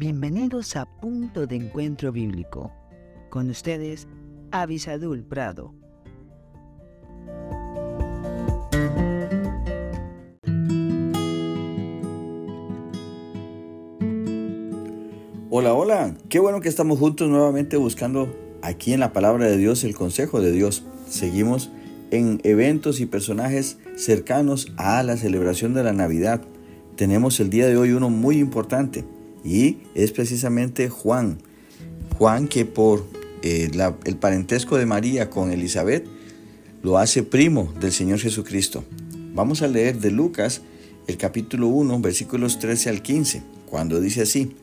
Bienvenidos a Punto de Encuentro Bíblico. Con ustedes, Avisadul Prado. Hola, hola, qué bueno que estamos juntos nuevamente buscando aquí en la palabra de Dios el consejo de Dios. Seguimos en eventos y personajes cercanos a la celebración de la Navidad. Tenemos el día de hoy uno muy importante y es precisamente Juan. Juan que por eh, el parentesco de María con Elizabeth lo hace primo del Señor Jesucristo. Vamos a leer de Lucas el capítulo 1 versículos 13 al 15, cuando dice así.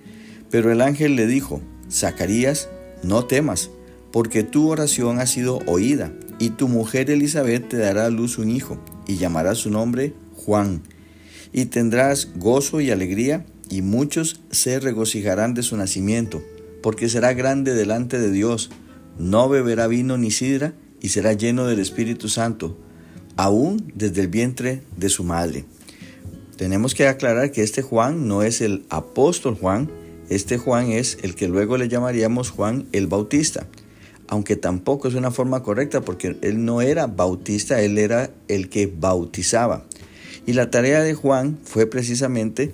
Pero el ángel le dijo, Zacarías, no temas, porque tu oración ha sido oída, y tu mujer Elizabeth te dará a luz un hijo, y llamará su nombre Juan. Y tendrás gozo y alegría, y muchos se regocijarán de su nacimiento, porque será grande delante de Dios. No beberá vino ni sidra, y será lleno del Espíritu Santo, aún desde el vientre de su madre. Tenemos que aclarar que este Juan no es el apóstol Juan, este Juan es el que luego le llamaríamos Juan el Bautista, aunque tampoco es una forma correcta porque él no era bautista, él era el que bautizaba. Y la tarea de Juan fue precisamente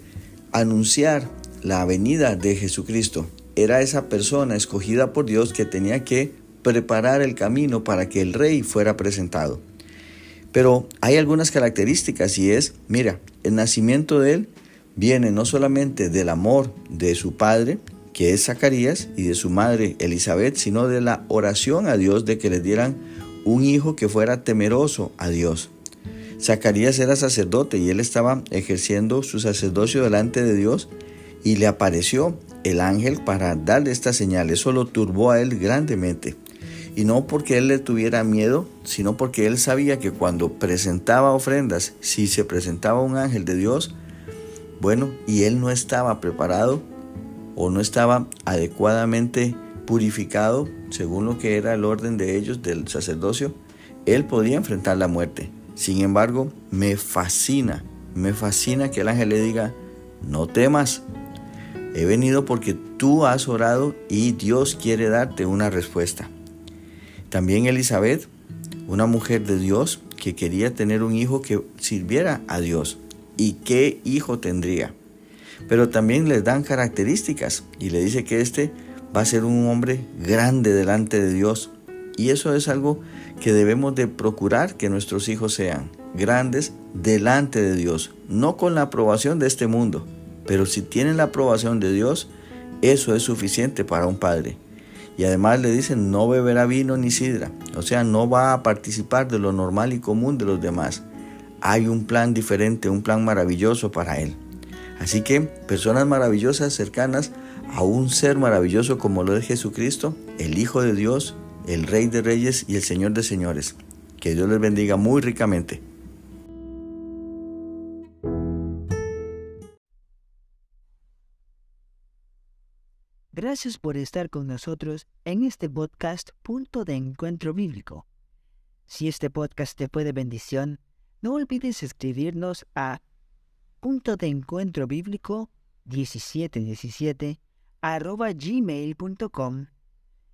anunciar la venida de Jesucristo. Era esa persona escogida por Dios que tenía que preparar el camino para que el rey fuera presentado. Pero hay algunas características y es, mira, el nacimiento de él viene no solamente del amor de su padre, que es Zacarías, y de su madre Elizabeth, sino de la oración a Dios de que le dieran un hijo que fuera temeroso a Dios. Zacarías era sacerdote y él estaba ejerciendo su sacerdocio delante de Dios y le apareció el ángel para darle esta señal. Eso lo turbó a él grandemente. Y no porque él le tuviera miedo, sino porque él sabía que cuando presentaba ofrendas, si se presentaba un ángel de Dios, bueno, y él no estaba preparado o no estaba adecuadamente purificado según lo que era el orden de ellos del sacerdocio, él podía enfrentar la muerte. Sin embargo, me fascina, me fascina que el ángel le diga, no temas, he venido porque tú has orado y Dios quiere darte una respuesta. También Elizabeth, una mujer de Dios que quería tener un hijo que sirviera a Dios y qué hijo tendría. Pero también les dan características y le dice que este va a ser un hombre grande delante de Dios. Y eso es algo que debemos de procurar que nuestros hijos sean grandes delante de Dios, no con la aprobación de este mundo, pero si tienen la aprobación de Dios, eso es suficiente para un padre. Y además le dicen no beberá vino ni sidra, o sea, no va a participar de lo normal y común de los demás hay un plan diferente, un plan maravilloso para él. Así que personas maravillosas cercanas a un ser maravilloso como lo es Jesucristo, el Hijo de Dios, el Rey de Reyes y el Señor de Señores. Que Dios les bendiga muy ricamente. Gracias por estar con nosotros en este podcast Punto de Encuentro Bíblico. Si este podcast te fue de bendición, no olvides escribirnos a punto de encuentro bíblico 1717 arroba gmail.com